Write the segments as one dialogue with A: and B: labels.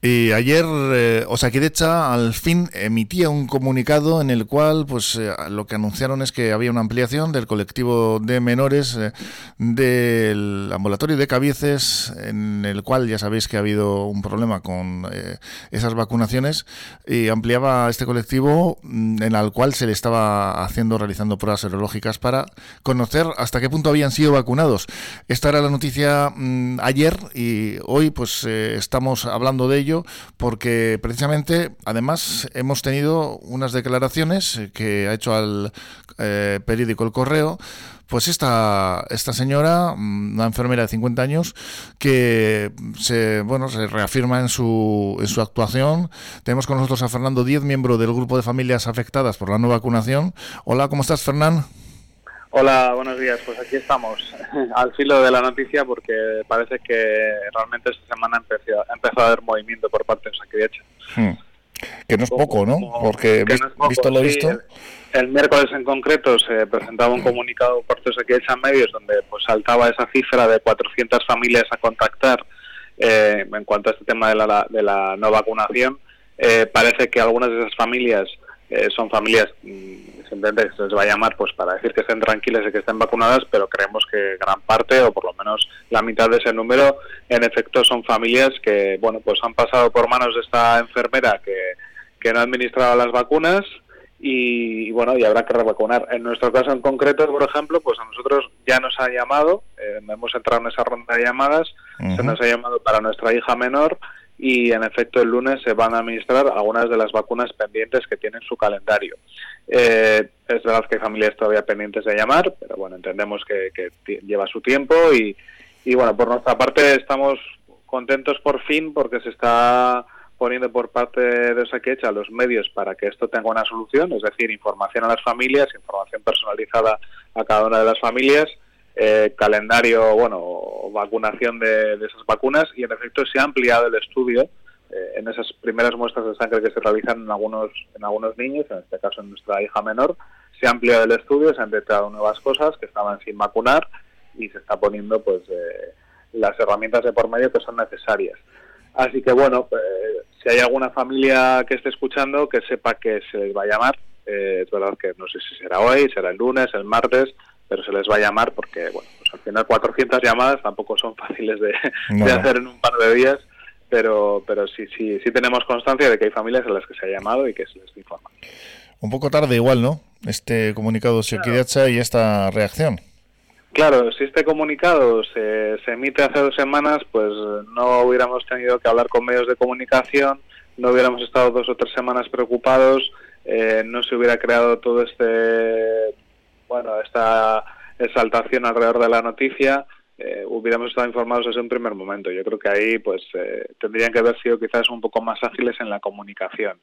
A: Y ayer eh, Osakidecha al fin emitía un comunicado en el cual pues eh, lo que anunciaron es que había una ampliación del colectivo de menores eh, del ambulatorio de Cabieces en el cual ya sabéis que ha habido un problema con eh, esas vacunaciones y ampliaba este colectivo mm, en el cual se le estaba haciendo realizando pruebas serológicas para conocer hasta qué punto habían sido vacunados. Esta era la noticia mm, ayer y hoy pues estamos hablando de ello porque precisamente, además, hemos tenido unas declaraciones que ha hecho al eh, periódico El Correo, pues esta, esta señora, mm, una enfermera de 50 años, que se, bueno, se reafirma en su, en su actuación. Tenemos con nosotros a Fernando Díez, miembro del grupo de familias afectadas por la no vacunación. Hola, ¿cómo estás, Fernán?
B: Hola, buenos días. Pues aquí estamos, al filo de la noticia, porque parece que realmente esta semana empezó, empezó a haber movimiento por parte de Saquidecha.
A: Hmm. Que no es poco, ¿no? Porque visto lo visto.
B: El, miércoles en concreto se presentaba un comunicado por parte de Saquidecha en medios donde pues saltaba esa cifra de 400 familias a contactar eh, en cuanto a este tema de la, de la no vacunación. Eh, parece que algunas de esas familias eh, son familias mm, simplemente se les va a llamar pues para decir que estén tranquilas y que estén vacunadas, pero creemos que gran parte o por lo menos la mitad de ese número en efecto son familias que bueno pues han pasado por manos de esta enfermera que, que no ha administrado las vacunas y, bueno y habrá que revacunar. En nuestro caso en concreto, por ejemplo, pues a nosotros ya nos ha llamado, eh, hemos entrado en esa ronda de llamadas, se nos ha llamado para nuestra hija menor y en efecto el lunes se van a administrar algunas de las vacunas pendientes que tienen su calendario. Eh, es verdad que hay familias todavía pendientes de llamar, pero bueno, entendemos que, lleva su tiempo y, y, bueno, por nuestra parte estamos contentos por fin porque se está poniendo por parte de Saquecha los medios para que esto tenga una solución, es decir, información a las familias, información personalizada a cada una de las familias eh, calendario, bueno, vacunación de, esas vacunas y en efecto se ha ampliado el estudio eh, en esas primeras muestras de sangre que se realizan en algunos, en algunos niños, en este caso en nuestra hija menor, se ha ampliado el estudio, se han detectado nuevas cosas que estaban sin vacunar y se está poniendo pues eh, las herramientas de por medio que son necesarias. Así que bueno, si hay alguna familia que esté escuchando, que sepa que se les va a llamar. es verdad que no sé si será hoy, será el lunes, el martes, pero se les va a llamar porque, bueno, pues al final 400 llamadas tampoco son fáciles de, hacer en un par de días, pero, pero sí, sí, sí tenemos constancia de que hay familias a las que se ha llamado y que se les informa.
A: Un poco tarde igual, ¿no? Este comunicado de claro. y esta reacción.
B: Claro, si este comunicado se, se emite hace dos semanas, pues no hubiéramos tenido que hablar con medios de comunicación, no hubiéramos estado dos o tres semanas preocupados, eh, no se hubiera creado todo este bueno, esta exaltación alrededor de la noticia, eh, hubiéramos estado informados desde un primer momento. Yo creo que ahí pues eh, tendrían que haber sido quizás un poco más ágiles en la comunicación.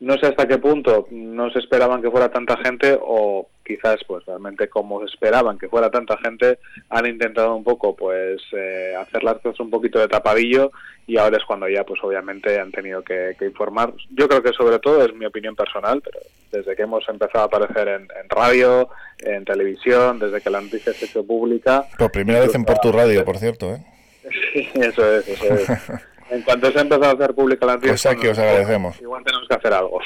B: No sé hasta qué punto no se esperaban que fuera tanta gente o quizás pues realmente como esperaban que fuera tanta gente han intentado un poco pues eh, hacer las cosas un poquito de tapadillo y ahora es cuando ya pues obviamente han tenido que, informar. Yo creo que sobre todo es mi opinión personal pero desde que hemos empezado a aparecer en, radio en televisión desde que la noticia se hecho pública
A: por primera vez en Porto Radio por cierto ¿eh?
B: sí eso es eso es en cuanto se ha empezado a hacer pública la noticia
A: pues aquí os agradecemos
B: igual tenemos que hacer algo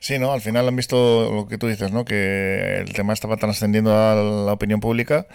A: Sí, ¿no? Al final han visto lo que tú dices, ¿no? Que el tema estaba trascendiendo a la opinión pública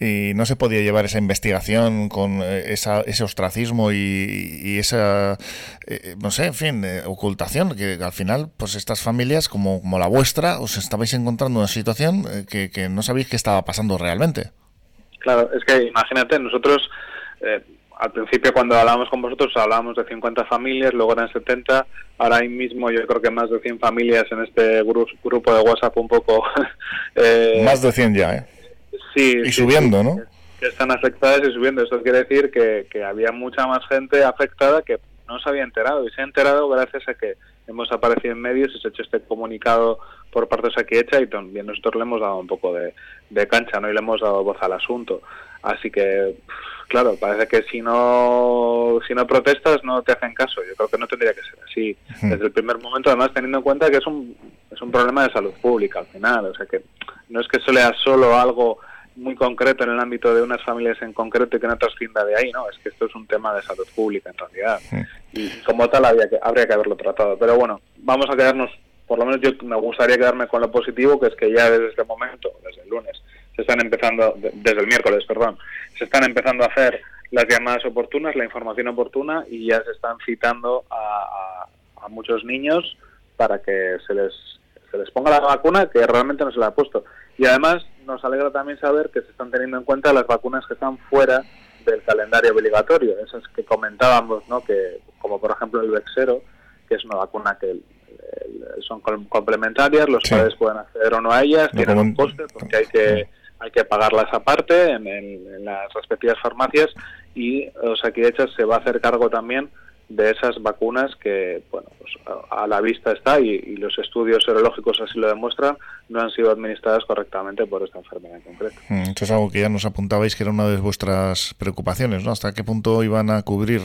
A: y no se podía llevar esa investigación con eh, esa, ese ostracismo y, esa, eh, no sé, en fin, ocultación, que al final, pues estas familias como, como la vuestra, os estabais encontrando una situación eh, que, que no sabéis qué estaba pasando realmente.
B: Claro, es que imagínate, nosotros al principio cuando hablábamos con vosotros hablábamos de 50 familias, luego eran 70, ahora mismo yo creo que más de 100 familias en este grupo de WhatsApp un poco...
A: Eh, más de 100 ya, ¿eh?
B: Sí.
A: Y subiendo, ¿no?
B: Que están afectadas y subiendo. Eso quiere decir que, que había mucha más gente afectada que no se había enterado y se ha enterado gracias a que hemos aparecido en medios y se ha hecho este comunicado por parte de Saquiecha y también nosotros le hemos dado un poco de, de cancha ¿no? y le hemos dado voz al asunto. Así que claro, parece que si no, si no protestas no te hacen caso. Yo creo que no tendría que ser así. Desde el primer momento, además teniendo en cuenta que es un, es un problema de salud pública al final. O sea que no es que eso lea solo algo muy concreto en el ámbito de unas familias en concreto y que no trascienda de ahí, no, es que esto es un tema de salud pública en realidad. Y como tal habría que, habría que haberlo tratado. Pero bueno, vamos a quedarnos, por lo menos yo me gustaría quedarme con lo positivo, que es que ya desde este momento, desde el lunes, se están empezando, desde el miércoles, perdón, se están empezando a hacer las llamadas oportunas, la información oportuna y ya se están citando a, a, muchos niños para que se les, se les ponga la vacuna que realmente no se la ha puesto. Y además nos alegra también saber que se están teniendo en cuenta las vacunas que están fuera del calendario obligatorio, esas que comentábamos, ¿no? que como por ejemplo el Vexero, que es una vacuna que son complementarias, los padres pueden acceder o no a ellas, tienen un coste porque hay que hay que pagarlas aparte en, en, las respectivas farmacias y Osakidecha se va a hacer cargo también de esas vacunas que, bueno, pues a, la vista está y, los estudios serológicos así lo demuestran, no han sido administradas correctamente por esta enfermedad en concreto.
A: Mm, esto es algo que ya nos apuntabais que era una de vuestras preocupaciones, ¿no? ¿Hasta qué punto iban a cubrir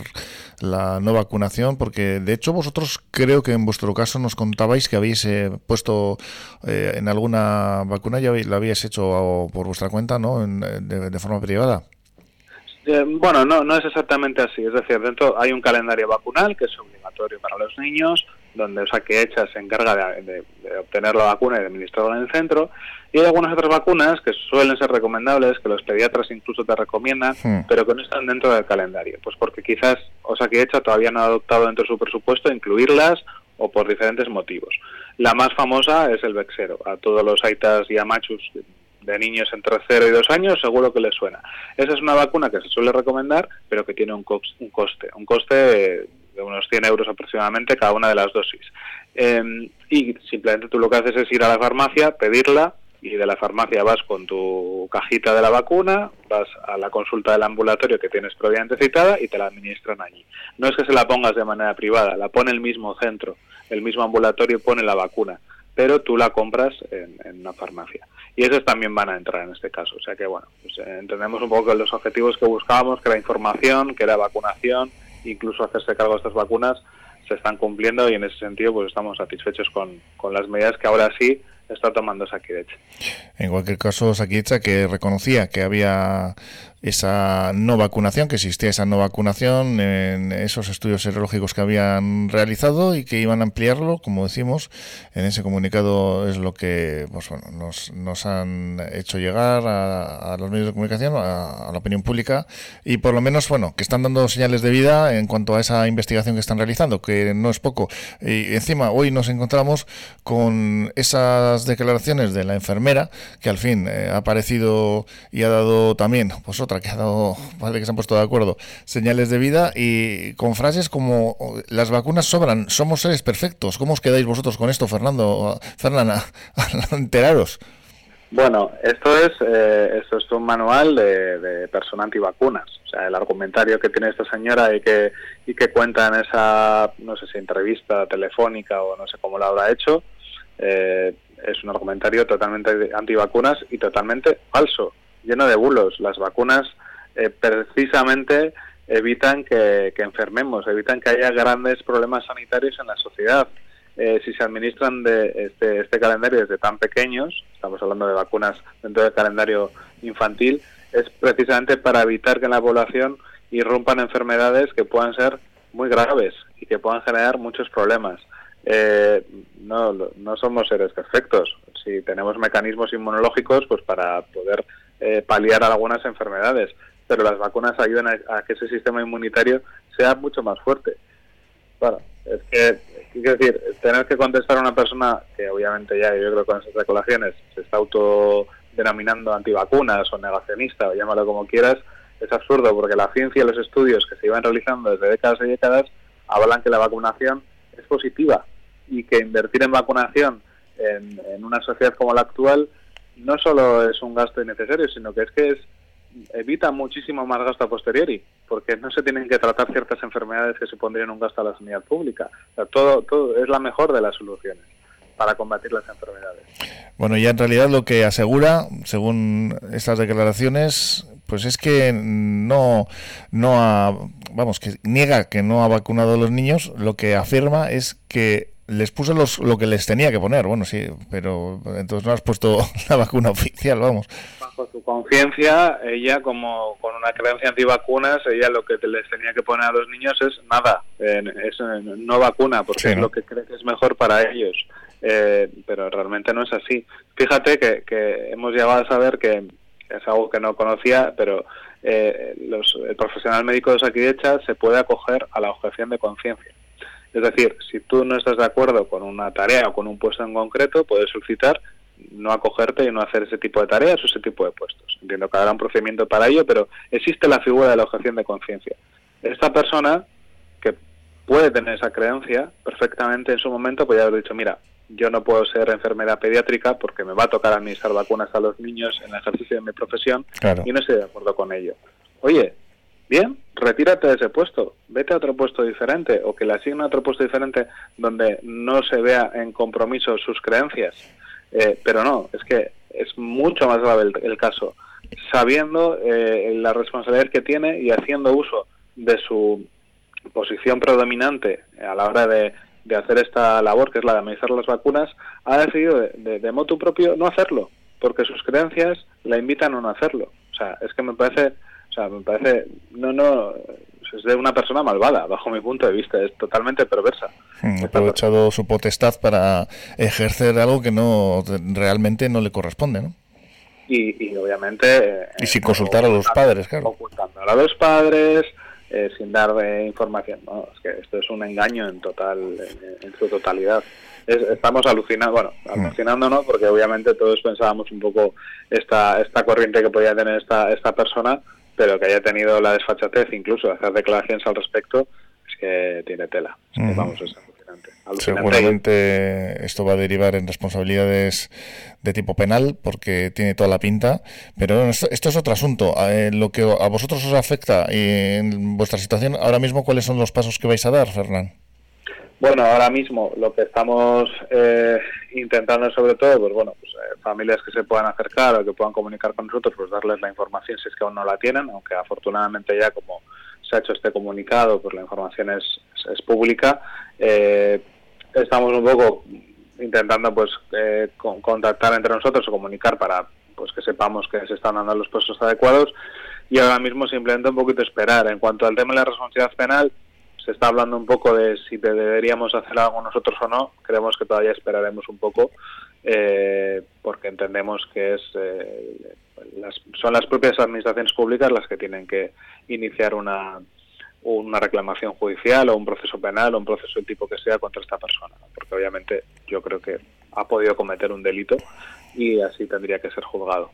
A: la no vacunación? Porque de hecho vosotros creo que en vuestro caso nos contabais que habéis eh, puesto eh, en alguna vacuna, ya la habíais hecho por vuestra cuenta, ¿no? de forma privada.
B: Eh, bueno, no, no es exactamente así. Es decir, dentro hay un calendario vacunal que es obligatorio para los niños, donde o sea, que ECHA se encarga de, obtener la vacuna y de administrarla en el centro. Y hay algunas otras vacunas que suelen ser recomendables, que los pediatras incluso te recomiendan, pero que no están dentro del calendario. Pues porque quizás o sea, que ECHA todavía no ha adoptado dentro de su presupuesto incluirlas o por diferentes motivos. La más famosa es el Vexero. A todos los aitas y amachus de niños entre 0 y 2 años, seguro que les suena. Esa es una vacuna que se suele recomendar, pero que tiene un, un coste, un coste de unos 100 euros aproximadamente cada una de las dosis. Em, y simplemente tú lo que haces es ir a la farmacia, pedirla, y de la farmacia vas con tu cajita de la vacuna, vas a la consulta del ambulatorio que tienes previamente citada y te la administran allí. No es que se la pongas de manera privada, la pone el mismo centro, el mismo ambulatorio pone la vacuna pero tú la compras en, una farmacia. Y esos también van a entrar en este caso. O sea que, bueno, pues, eh, entendemos un poco los objetivos que buscábamos, que la información, que la vacunación, incluso hacerse cargo de estas vacunas, se están cumpliendo y en ese sentido pues estamos satisfechos con, con las medidas que ahora sí está tomando Sakidecha.
A: En cualquier caso, Sakidecha que reconocía que había esa no vacunación, que existía esa no vacunación en esos estudios serológicos que habían realizado y que iban a ampliarlo, como decimos, en ese comunicado es lo que pues, bueno, nos, nos han hecho llegar a, los medios de comunicación, a, la opinión pública, y por lo menos, bueno, que están dando señales de vida en cuanto a esa investigación que están realizando, que no es poco. Y encima, hoy nos encontramos con esas declaraciones de la enfermera, que al fin eh, ha aparecido y ha dado también, pues que ha dado, parece que se han puesto de acuerdo, señales de vida y con frases como las vacunas sobran, somos seres perfectos. ¿Cómo os quedáis vosotros con esto, Fernando? Fernanda, enteraros.
B: Bueno, esto es, eh, esto es un manual de, de persona antivacunas. O sea, el argumentario que tiene esta señora y que, y que cuenta en esa, no sé si entrevista telefónica o no sé cómo lo habrá hecho, eh, es un argumentario totalmente antivacunas y totalmente falso lleno de bulos. Las vacunas eh, precisamente evitan que, enfermemos, evitan que haya grandes problemas sanitarios en la sociedad. Eh, si se administran de este, este calendario desde tan pequeños, estamos hablando de vacunas dentro del calendario infantil, es precisamente para evitar que en la población irrumpan enfermedades que puedan ser muy graves y que puedan generar muchos problemas. Eh, no, no somos seres perfectos. Si tenemos mecanismos inmunológicos, pues para poder eh, paliar algunas enfermedades, pero las vacunas ayudan a, que ese sistema inmunitario sea mucho más fuerte. Bueno, es que, quiero decir, tener que contestar a una persona que obviamente ya yo creo con esas declaraciones se está autodenominando antivacunas o negacionista o llámalo como quieras, es absurdo porque la ciencia y los estudios que se iban realizando desde décadas y décadas hablan que la vacunación es positiva y que invertir en vacunación en una sociedad como la actual no solo es un gasto innecesario, sino que es que es evita muchísimo más gasto a posteriori, porque no se tienen que tratar ciertas enfermedades que supondrían un gasto a la sanidad pública. O sea, todo, todo es la mejor de las soluciones para combatir las enfermedades.
A: Bueno, ya en realidad lo que asegura, según estas declaraciones, pues es que no, no ha, vamos, que niega que no ha vacunado a los niños, lo que afirma es que les puso los, lo que les tenía que poner, bueno, sí, pero entonces no has puesto la vacuna oficial, vamos.
B: Bajo su conciencia, ella como con una creencia antivacunas, ella lo que les tenía que poner a los niños es nada, es no vacuna, porque es lo que cree que es mejor para ellos. Eh, pero realmente no es así. Fíjate que, que hemos llegado a saber que es algo que no conocía, pero eh, los, el profesional médico de Saquidecha se puede acoger a la objeción de conciencia. Es decir, si tú no estás de acuerdo con una tarea o con un puesto en concreto, puedes solicitar no acogerte y no hacer ese tipo de tareas o ese tipo de puestos. Entiendo que habrá un procedimiento para ello, pero existe la figura de la objeción de conciencia. Esta persona que puede tener esa creencia, perfectamente en su momento podría haber dicho, mira, yo no puedo ser enfermera pediátrica porque me va a tocar administrar vacunas a los niños en el ejercicio de mi profesión y no estoy de acuerdo con ello. Oye, bien, retírate de ese puesto, vete a otro puesto diferente o que le asigne a otro puesto diferente donde no se vea en compromiso sus creencias. Eh, pero no, es que es mucho más grave el, caso. Sabiendo eh, la responsabilidad que tiene y haciendo uso de su posición predominante a la hora de de hacer esta labor, que es la de administrar las vacunas, ha decidido de, de, motu propio no hacerlo, porque sus creencias la invitan a no hacerlo. Sea, es que me parece, o sea, me parece, no, no, es de una persona malvada, bajo mi punto de vista, es totalmente perversa.
A: Hmm, ha aprovechado su potestad para ejercer algo que no realmente no le corresponde, ¿no?
B: Y, obviamente...
A: Y sin consultar a los padres, claro.
B: Ocultando a los padres, eh, sin dar eh, información. ¿no? Es que esto es un engaño en total, en, su totalidad. estamos alucinando, bueno, mm. alucinando no, porque obviamente todos pensábamos un poco esta, esta corriente que podía tener esta, esta persona, pero que haya tenido la desfachatez incluso de hacer declaraciones al respecto, es que tiene tela. vamos,
A: Seguramente esto va a derivar en responsabilidades de tipo penal porque tiene toda la pinta, pero esto, es otro asunto. Eh, lo que a vosotros os afecta en vuestra situación ahora mismo, ¿cuáles son los pasos que vais a dar, Fernán?
B: Bueno, ahora mismo lo que estamos eh, intentando sobre todo, pues bueno, pues, eh, familias que se puedan acercar o que puedan comunicar con nosotros, pues darles la información si es que aún no la tienen, aunque afortunadamente ya como se ha hecho este comunicado, pues la información es, es, pública. Eh, estamos un poco intentando pues eh, contactar entre nosotros o comunicar para pues que sepamos que se están dando los puestos adecuados y ahora mismo simplemente un poquito esperar. En cuanto al tema de la responsabilidad penal, se está hablando un poco de si deberíamos hacer algo nosotros o no. Creemos que todavía esperaremos un poco eh, porque entendemos que es eh, son las propias administraciones públicas las que tienen que iniciar una una reclamación judicial o un proceso penal o un proceso de tipo que sea contra esta persona, porque obviamente yo creo que ha podido cometer un delito y así tendría que ser juzgado.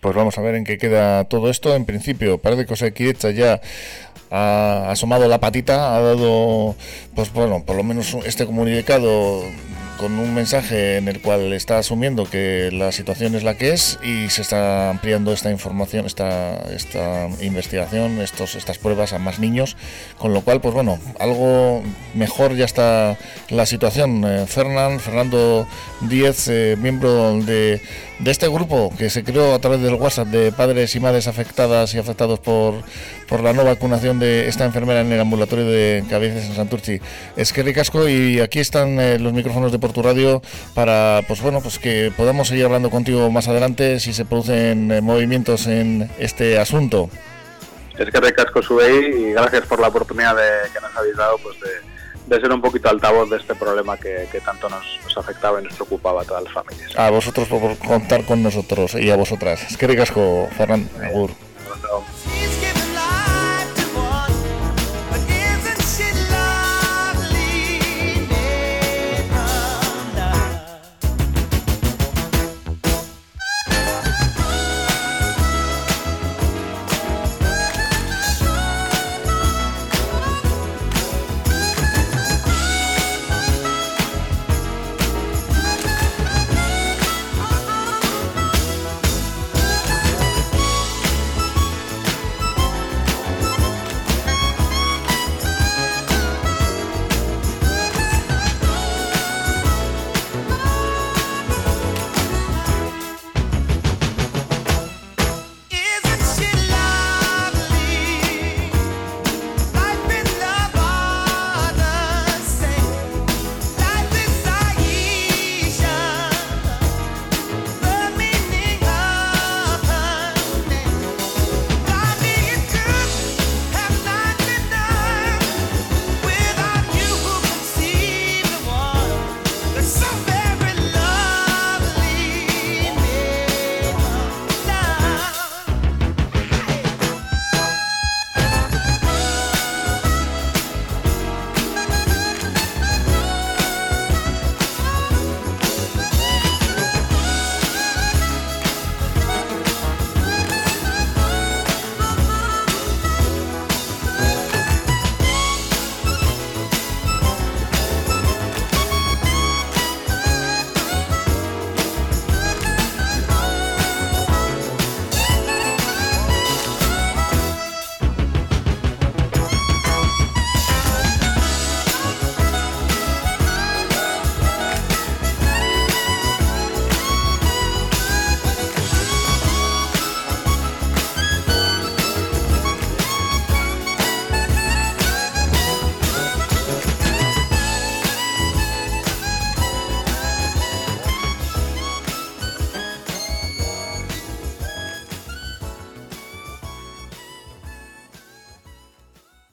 A: Pues vamos a ver en qué queda todo esto. En principio, parece que Osequidecha ya ha asomado la patita, ha dado, pues bueno, por lo menos este comunicado con un mensaje en el cual está asumiendo que la situación es la que es y se está ampliando esta información, esta, esta investigación, estos, estas pruebas a más niños, con lo cual, pues bueno, algo mejor ya está la situación. Eh, Fernando Díez, eh, miembro de, de este grupo que se creó a través del WhatsApp de padres y madres afectadas y afectados por, por la no vacunación de esta enfermera en el ambulatorio de Cabezas en Santurci. Es que ricasco y aquí están eh, los micrófonos de tu Radio para pues bueno pues que podamos seguir hablando contigo más adelante si se producen eh, movimientos en este asunto.
B: Es que recasco sube y gracias por la oportunidad de, que nos habéis dado pues de, ser un poquito altavoz de este problema que, tanto nos, afectaba y nos preocupaba a todas las familias.
A: A vosotros por contar con nosotros y a vosotras. Es que ricasco, Fernando. Agur.